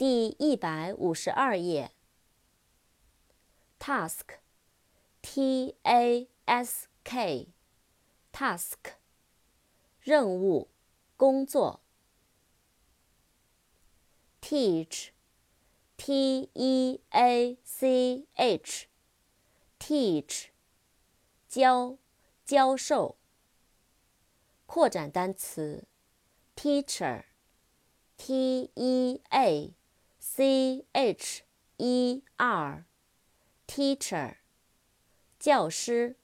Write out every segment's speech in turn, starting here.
第一百五十二页。task，t-a-s-k，task，任务，工作。teach，t-e-a-c-h，teach，教，教授。扩展单词，teacher，t e a ，teacher，t-e-a-c-h-e-r，teacher，教师。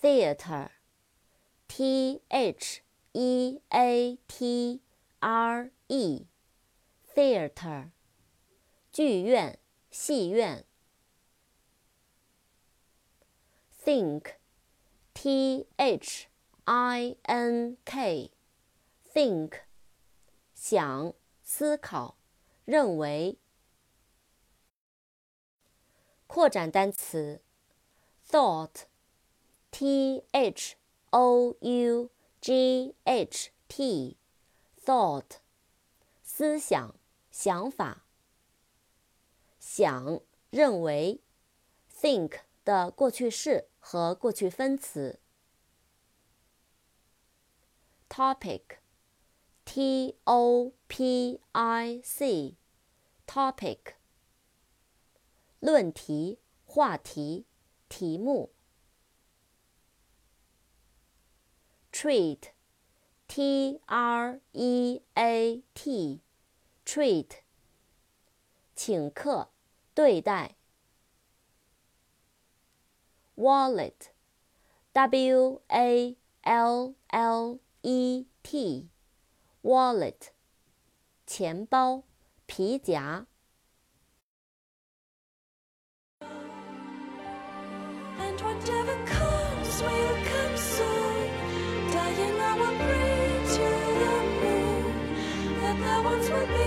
theatre，t-h-e-a-t-r-e，theatre，剧院，戏院。think。T H I N K，think， 想，思考，认为。扩展单词，thought，T H O U G H T，thought，思想，想法。想，认为，think。的过去式和过去分词。topic Topic, topic, 论题、话题、题目。treat，t r e a t，treat，请客、对待。wallet, w a l l e t, wallet，钱包、皮夹。And will pray to the moon that will be.